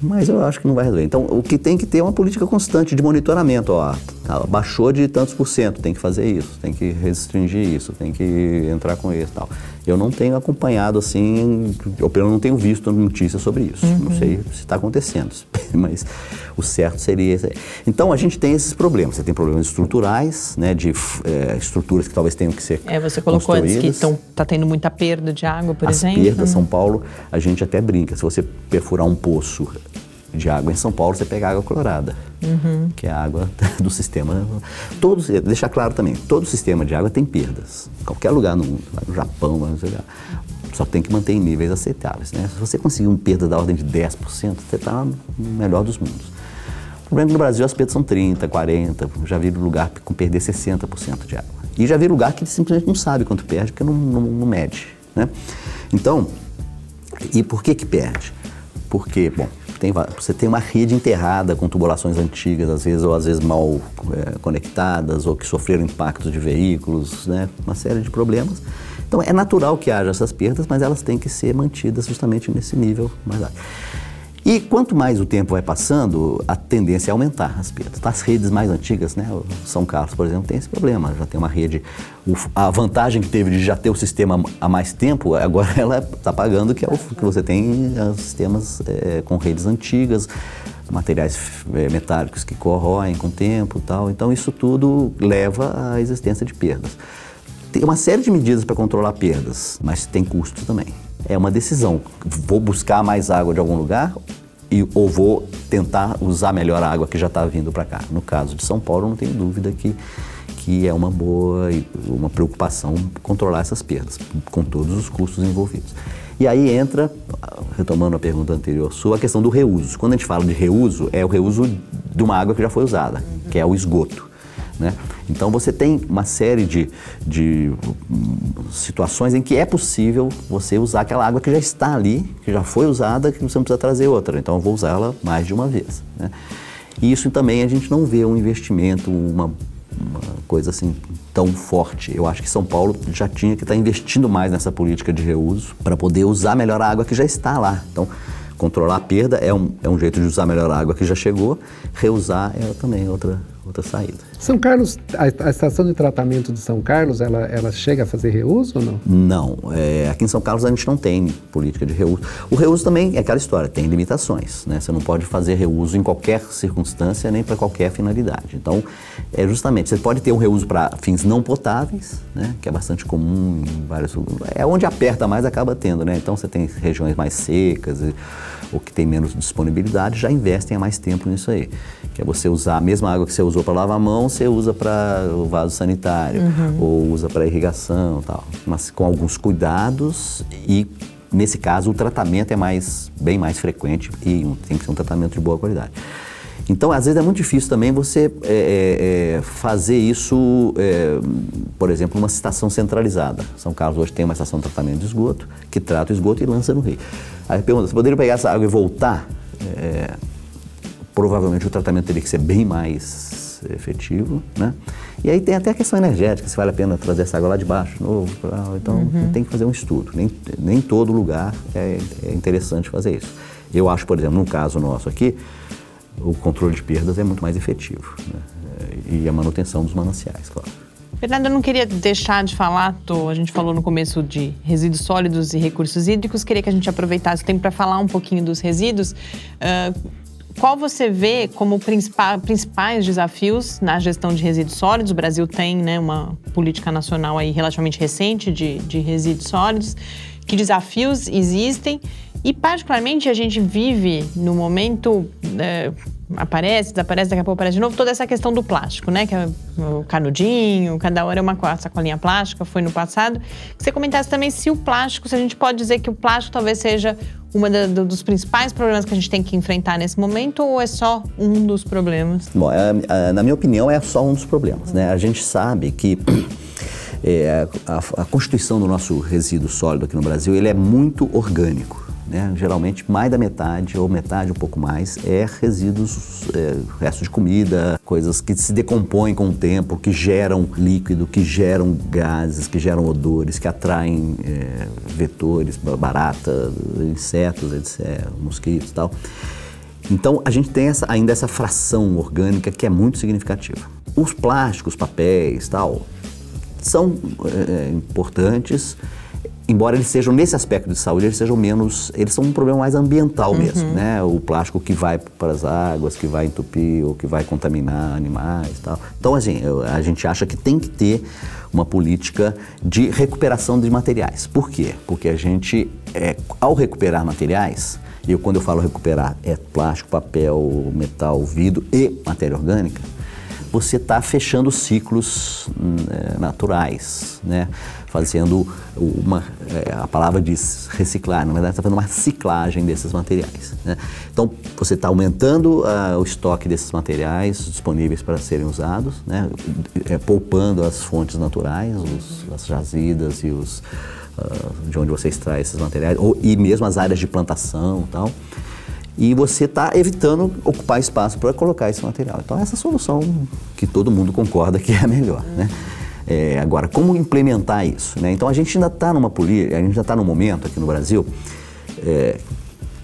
Mas eu acho que não vai resolver. Então, o que tem que ter é uma política constante de monitoramento. Ó, tá, baixou de tantos por cento, tem que fazer isso, tem que restringir isso, tem que entrar com isso tal. Eu não tenho acompanhado assim, ou pelo menos não tenho visto notícias sobre isso. Uhum. Não sei se está acontecendo, (laughs) mas o certo seria esse. Então, a gente tem esses problemas. Você tem problemas estruturais, né, de é, estruturas que talvez tenham que ser É, você colocou antes que está tendo muita perda de água, por As exemplo. As perdas, São Paulo, a gente até brinca. Se você perfurar um poço de água em São Paulo, você pega água clorada, uhum. que é a água (laughs) do sistema. Todos, deixar claro também, todo sistema de água tem perdas. Qualquer lugar no mundo, no Japão, só tem que manter em níveis aceitáveis. Né? Se você conseguir uma perda da ordem de 10%, você está no melhor dos mundos. O problema é que no Brasil as perdas são 30%, 40%, já vi lugar com perder 60% de água. E já vi lugar que simplesmente não sabe quanto perde, porque não, não, não mede. Né? Então, e por que que perde? Porque, bom, tem, você tem uma rede enterrada com tubulações antigas, às vezes, ou às vezes mal é, conectadas, ou que sofreram impactos de veículos, né? uma série de problemas. Então é natural que haja essas perdas, mas elas têm que ser mantidas justamente nesse nível mais alto. E quanto mais o tempo vai passando, a tendência é aumentar as perdas. As redes mais antigas, né, São Carlos, por exemplo, tem esse problema. Já tem uma rede. A vantagem que teve de já ter o sistema há mais tempo, agora (laughs) ela está pagando que é o que você tem os sistemas é, com redes antigas, materiais é, metálicos que corroem com o tempo, tal. Então isso tudo leva à existência de perdas. Tem uma série de medidas para controlar perdas, mas tem custo também é uma decisão. Vou buscar mais água de algum lugar e, ou vou tentar usar melhor a água que já está vindo para cá. No caso de São Paulo, não tenho dúvida que, que é uma boa uma preocupação controlar essas perdas, com todos os custos envolvidos. E aí entra, retomando a pergunta anterior sua, a questão do reuso. Quando a gente fala de reuso, é o reuso de uma água que já foi usada, que é o esgoto. Né? Então você tem uma série de, de situações em que é possível você usar aquela água que já está ali, que já foi usada, que você não precisa trazer outra. Então eu vou usá-la mais de uma vez. Né? E isso também a gente não vê um investimento, uma, uma coisa assim tão forte. Eu acho que São Paulo já tinha que estar investindo mais nessa política de reuso para poder usar melhor a água que já está lá. Então, controlar a perda é um, é um jeito de usar melhor a água que já chegou, reusar é também outra, outra saída. São Carlos, a, a, estação de tratamento de São Carlos, ela, ela chega a fazer reuso ou não? Não. É, aqui em São Carlos a gente não tem política de reuso. O reuso também é aquela história, tem limitações. Né? Você não pode fazer reuso em qualquer circunstância nem para qualquer finalidade. Então, é justamente, você pode ter um reuso para fins não potáveis, né? que é bastante comum em vários É onde aperta mais acaba tendo, né? Então você tem regiões mais secas ou que tem menos disponibilidade, já investem há mais tempo nisso aí. Que é você usar a mesma água que você usou para lavar a mão, você usa para o vaso sanitário uhum. ou usa para irrigação tal. Mas com alguns cuidados e nesse caso o tratamento é mais bem mais frequente e tem que ser um tratamento de boa qualidade. Então, às vezes é muito difícil também você é, é, fazer isso, é, por exemplo, numa estação centralizada. São Carlos hoje tem uma estação de tratamento de esgoto que trata o esgoto e lança no rio. Aí pergunta, você poderia pegar essa água e voltar? É, provavelmente o tratamento teria que ser bem mais efetivo, né? E aí tem até a questão energética, se vale a pena trazer essa água lá de baixo, de novo, então uhum. tem que fazer um estudo. Nem, nem todo lugar é, é interessante fazer isso. Eu acho, por exemplo, no caso nosso aqui, o controle de perdas é muito mais efetivo. Né? E a manutenção dos mananciais, claro. Fernando, eu não queria deixar de falar, tô, a gente falou no começo de resíduos sólidos e recursos hídricos, queria que a gente aproveitasse o tempo para falar um pouquinho dos resíduos. Uh, qual você vê como principais desafios na gestão de resíduos sólidos? O Brasil tem né, uma política nacional aí relativamente recente de, de resíduos sólidos. Que desafios existem? E, particularmente, a gente vive no momento é, aparece, desaparece, daqui a pouco aparece de novo, toda essa questão do plástico, né? Que é o canudinho, cada hora é uma sacolinha plástica, foi no passado. Que você comentasse também se o plástico, se a gente pode dizer que o plástico talvez seja um dos principais problemas que a gente tem que enfrentar nesse momento ou é só um dos problemas? Bom, é, é, na minha opinião, é só um dos problemas, né? A gente sabe que é, a, a constituição do nosso resíduo sólido aqui no Brasil, ele é muito orgânico. Né? Geralmente mais da metade ou metade, um pouco mais, é resíduos, é, restos de comida, coisas que se decompõem com o tempo, que geram líquido, que geram gases, que geram odores, que atraem é, vetores, barata, insetos, etc., mosquitos e tal. Então a gente tem essa, ainda essa fração orgânica que é muito significativa. Os plásticos, papéis, tal, são é, importantes embora eles sejam nesse aspecto de saúde, eles sejam menos, eles são um problema mais ambiental uhum. mesmo, né? O plástico que vai para as águas, que vai entupir ou que vai contaminar animais, e tal. Então assim, a gente acha que tem que ter uma política de recuperação de materiais. Por quê? Porque a gente, é, ao recuperar materiais, e quando eu falo recuperar é plástico, papel, metal, vidro e matéria orgânica, você está fechando ciclos é, naturais, né? Fazendo uma, é, a palavra diz reciclar, na verdade está fazendo uma ciclagem desses materiais. Né? Então você está aumentando uh, o estoque desses materiais disponíveis para serem usados, né? é, poupando as fontes naturais, os, as jazidas e os uh, de onde você extrai esses materiais, ou, e mesmo as áreas de plantação e tal e você está evitando ocupar espaço para colocar esse material. Então, essa é a solução que todo mundo concorda que é a melhor. Né? É, agora, como implementar isso? Né? Então, a gente ainda está numa política, a gente já está num momento aqui no Brasil, é,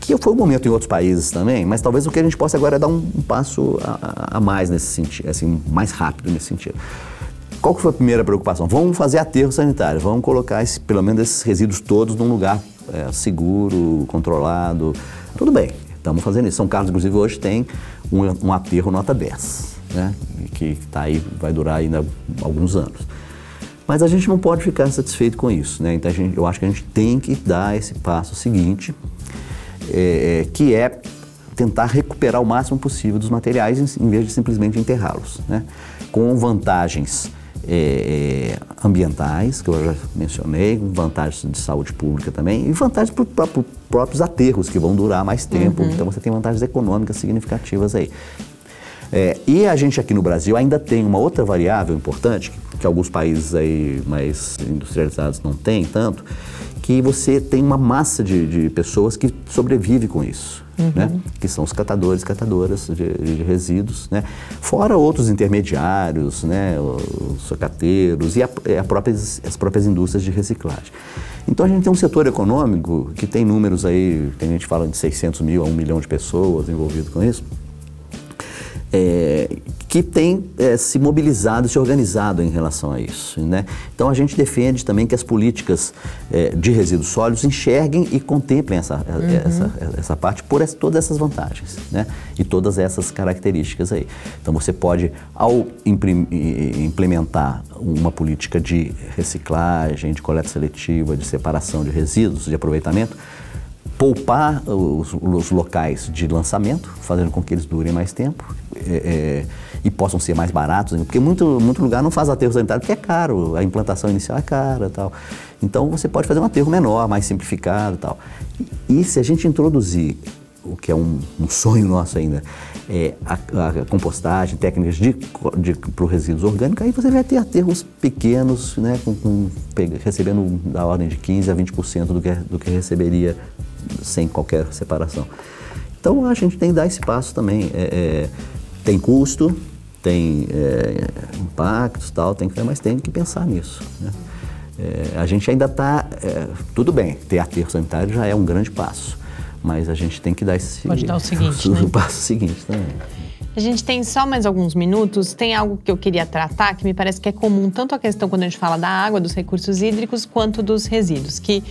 que foi um momento em outros países também, mas talvez o que a gente possa agora é dar um, um passo a, a, mais nesse sentido, assim, mais rápido nesse sentido. Qual que foi a primeira preocupação? Vamos fazer aterro sanitário, vamos colocar esse, pelo menos esses resíduos todos num lugar é, seguro, controlado. Tudo bem, Estamos fazendo isso. São Carlos, inclusive, hoje tem um, um aterro nota 10, né? que está aí, vai durar ainda alguns anos. Mas a gente não pode ficar satisfeito com isso. Né? Então, gente, eu acho que a gente tem que dar esse passo seguinte, é, que é tentar recuperar o máximo possível dos materiais em, em vez de simplesmente enterrá-los, né? com vantagens é, é, ambientais, que eu já mencionei, vantagens de saúde pública também, e vantagens para os próprios aterros, que vão durar mais tempo. Uhum. Então você tem vantagens econômicas significativas aí. É, e a gente aqui no Brasil ainda tem uma outra variável importante, que, que alguns países aí mais industrializados não têm tanto, que você tem uma massa de, de pessoas que sobrevive com isso. Uhum. Né? que são os catadores e catadoras de, de, resíduos, né? fora outros intermediários, né? os socateiros e a, a próprias, as próprias indústrias de reciclagem. Então a gente tem um setor econômico que tem números aí, tem gente falando de 600 mil a 1 milhão de pessoas envolvidas com isso, é, que tem é, se mobilizado, se organizado em relação a isso. Né? Então a gente defende também que as políticas é, de resíduos sólidos enxerguem e contemplem essa, uhum. essa, essa parte por essa, todas essas vantagens né? e todas essas características aí. Então você pode, ao implementar uma política de reciclagem, de coleta seletiva, de separação de resíduos, de aproveitamento, poupar os, os, locais de lançamento, fazendo com que eles durem mais tempo é, é, e possam ser mais baratos, porque muito, muito lugar não faz aterro sanitário porque é caro, a implantação inicial é cara tal. Então você pode fazer um aterro menor, mais simplificado tal. E, e se a gente introduzir o que é um, um sonho nosso ainda, é a, a compostagem, técnicas de, de, para resíduos orgânicos, aí você vai ter aterros pequenos, né, com, com, recebendo da ordem de 15% a 20% do que, do que receberia sem qualquer separação. Então a gente tem que dar esse passo também. É, é, tem custo, tem é, impactos tal, tem que, mas tem que pensar nisso. Né? É, a gente ainda está. É, tudo bem, ter aterro sanitário já é um grande passo, mas a gente tem que dar esse. Pode dar o seguinte. (laughs) O, né? o passo seguinte também. A gente tem só mais alguns minutos. Tem algo que eu queria tratar que me parece que é comum, tanto a questão quando a gente fala da água, dos recursos hídricos, quanto dos resíduos. Que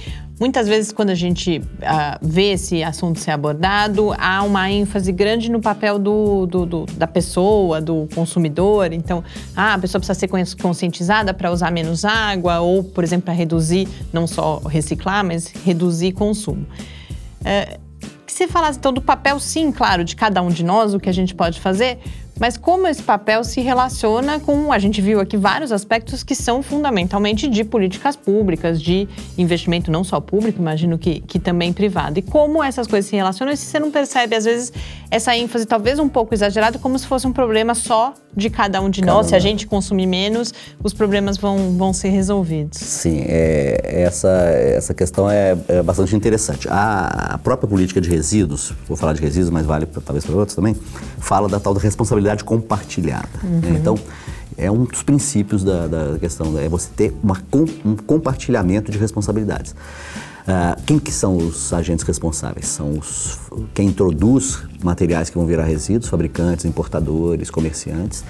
muitas vezes, quando a gente uh, vê esse assunto ser abordado, há uma ênfase grande no papel do, do, do da pessoa, do consumidor. Então, ah, a pessoa precisa ser conscientizada para usar menos água, ou, por exemplo, para reduzir, não só reciclar, mas reduzir consumo. Uh, que você falasse então do papel, sim, claro, de cada um de nós, o que a gente pode fazer, mas como esse papel se relaciona com, a gente viu aqui vários aspectos que são fundamentalmente de políticas públicas, de investimento não só público, imagino que, que também privado. E como essas coisas se relacionam e se você não percebe, às vezes, essa ênfase talvez um pouco exagerada, como se fosse um problema só de cada um de cada nós. Um. Se a gente consumir menos, os problemas vão, vão ser resolvidos. Sim, é, essa, essa questão é, é bastante interessante. A, a própria política de resíduos, vou falar de resíduos, mas vale pra, talvez para outros também, fala da tal da responsabilidade compartilhada. Né? Uhum. Né? Então, é um dos princípios da, da questão, é você ter uma, um compartilhamento de responsabilidades. Uh, quem que são os agentes responsáveis? São os, quem introduz materiais que vão virar resíduos, fabricantes, importadores, comerciantes,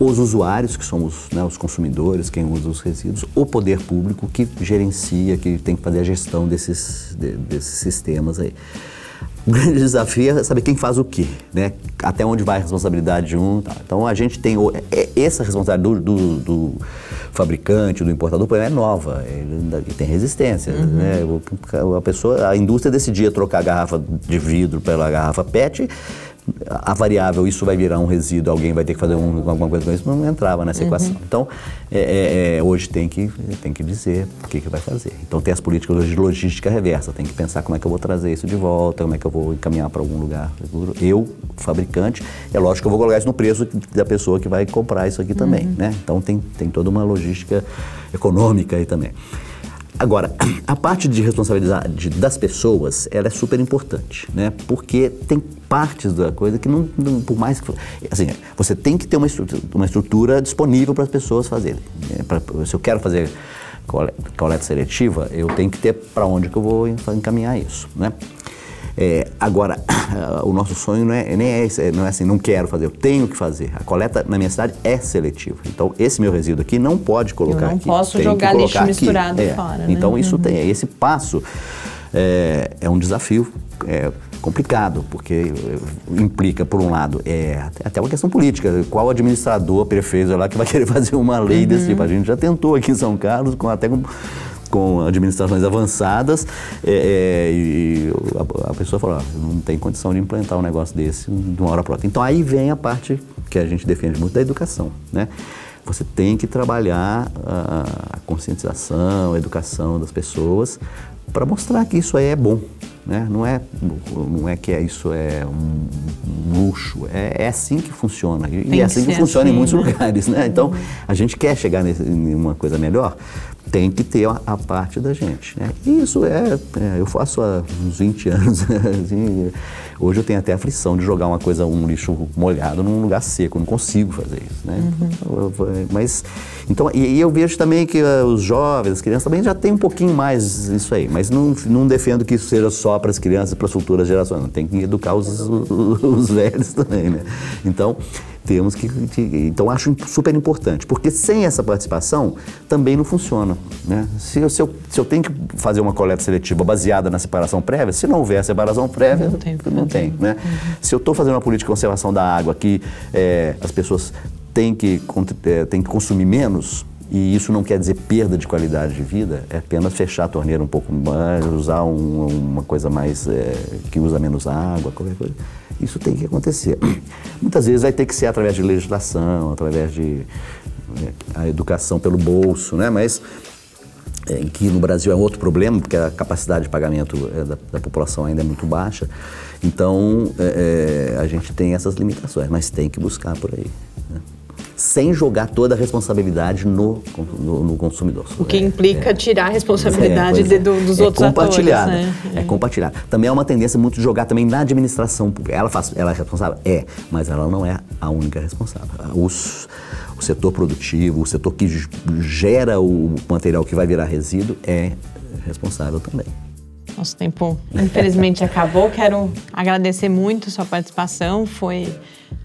os usuários, que são os, né, os consumidores, quem usa os resíduos, o poder público que gerencia, que tem que fazer a gestão desses, de, desses sistemas aí. O (laughs) grande desafio é saber quem faz o quê, né? Até onde vai a responsabilidade de um. Tá. Então a gente tem é, essa responsabilidade do, do, do fabricante, do importador, é nova, ele, tem resistência. Uhum. Né? A pessoa, a indústria decidia trocar a garrafa de vidro pela garrafa PET a variável isso vai virar um resíduo, alguém vai ter que fazer um, alguma coisa com isso, não entrava nessa uhum. equação. Então, é, é, é, hoje tem que, tem que dizer o que, que vai fazer. Então, tem as políticas de logística reversa, tem que pensar como é que eu vou trazer isso de volta, como é que eu vou encaminhar para algum lugar. Eu, fabricante, é lógico que eu vou colocar isso no preço da pessoa que vai comprar isso aqui também, uhum. né? Então, tem, tem toda uma logística econômica aí também. Agora, (clears throat) a parte de responsabilidade das pessoas, ela é super importante, né? Porque tem partes da coisa que não, não por mais que assim, você tem que ter uma estrutura, uma estrutura disponível para as pessoas fazerem. Né? Pra, se eu quero fazer coleta seletiva, eu tenho que ter para onde que eu vou encaminhar isso, né? É, agora, (coughs) o nosso sonho não é, nem é, não é assim, não quero fazer, eu tenho que fazer. A coleta na minha cidade é seletiva. Então, esse meu resíduo aqui não pode colocar aqui. Eu não aqui, posso jogar lixo misturado é. fora. Né? Então, isso uhum. tem, esse passo é, é um desafio é, complicado, porque implica, por um lado, é até uma questão política. Qual administrador, prefeito lá que vai querer (laughs) fazer uma lei uhum. desse tipo? A gente já tentou aqui em São Carlos, com, até com com administrações avançadas é, é, e a, a, pessoa falou, ah, não tem condição de implantar um negócio desse de uma hora para outra. Então aí vem a parte que a gente defende muito da educação, né? Você tem que trabalhar a, a conscientização, a educação das pessoas para mostrar que isso aí é bom, né? Não é, não é que é, isso é um, luxo, é, é, assim que funciona. E, é assim que, que funciona assim, em muitos né? lugares, né? Então, a gente quer chegar nesse, em uma coisa melhor, tem que ter a, a parte da gente. Né? E isso é, é, eu faço há uns 20 (laughs) anos. Assim, hoje eu tenho até aflição de jogar uma coisa, um lixo molhado num lugar seco, eu não consigo fazer isso. Né? Uhum. Mas, então, e, e, eu vejo também que uh, os jovens, as crianças também já têm um pouquinho mais isso aí, mas não, não defendo que isso seja só para as crianças e para as futuras gerações, não, tem que educar os, os, (laughs) os velhos também. Né? Então, temos que, então acho super importante, porque sem essa participação também não funciona. Né? Se, eu, se, eu, se eu tenho que fazer uma coleta seletiva baseada na separação prévia, se não houver separação prévia, não tem. Não tem né? Uhum. Se eu estou fazendo uma política de conservação da água que é, as pessoas têm que, é, têm que consumir menos, e isso não quer dizer perda de qualidade de vida, é apenas fechar a torneira um pouco mais, usar um, uma coisa mais é, que usa menos água, qualquer coisa. Isso tem que acontecer. Muitas vezes vai ter que ser através de legislação, através de é, a educação pelo bolso, né? Mas é, que no Brasil é outro problema, porque a capacidade de pagamento é, da, da, população ainda é muito baixa. Então, é, é a gente tem essas limitações, mas tem que buscar por aí. Né? Sem jogar toda a responsabilidade no, no, no consumidor. O que implica é, tirar a responsabilidade é, de, do, dos é outros compartilhada, atores. Né? É compartilhar. Também é uma tendência muito de jogar também na administração pública. Ela, faz, ela é responsável? É, mas ela não é a única responsável. Os, o setor produtivo, o setor que gera o material que vai virar resíduo é responsável também. Nosso tempo, infelizmente, (laughs) acabou. Quero agradecer muito sua participação. Foi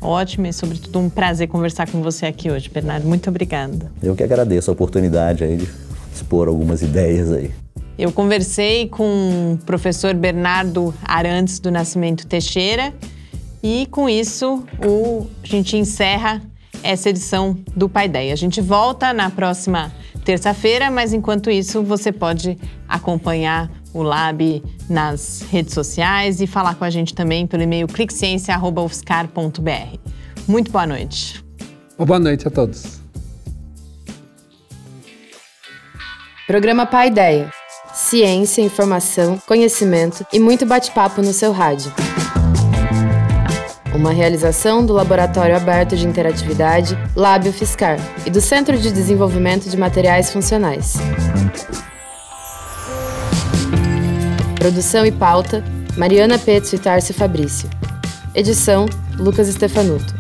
ótimo e, sobretudo, um prazer conversar com você aqui hoje, Bernardo. Muito obrigada. Eu que agradeço a oportunidade aí de expor algumas ideias aí. Eu conversei com o professor Bernardo Arantes do Nascimento Teixeira e, com isso, o, a gente encerra essa edição do Pai Ideia. A gente volta na próxima terça-feira, mas enquanto isso, você pode acompanhar o Lab nas redes sociais e falar com a gente também pelo e-mail cliqueciência.ufscar.br. Muito boa noite. Boa noite a todos. Programa Pai Ideia. Ciência, informação, conhecimento e muito bate-papo no seu rádio. Uma realização do Laboratório Aberto de Interatividade Lábio Fiscar e do Centro de Desenvolvimento de Materiais Funcionais. Produção e pauta: Mariana Petzo e Tarcio Fabrício. Edição: Lucas Stefanuto.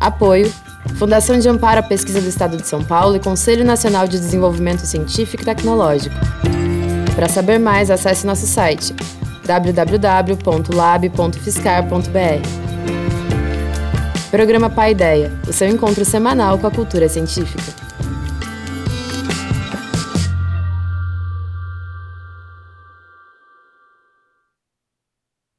Apoio: Fundação de Amparo à Pesquisa do Estado de São Paulo e Conselho Nacional de Desenvolvimento Científico e Tecnológico. Para saber mais, acesse nosso site www.lab.fiscar.br. Programa Pai Ideia, o seu encontro semanal com a cultura científica.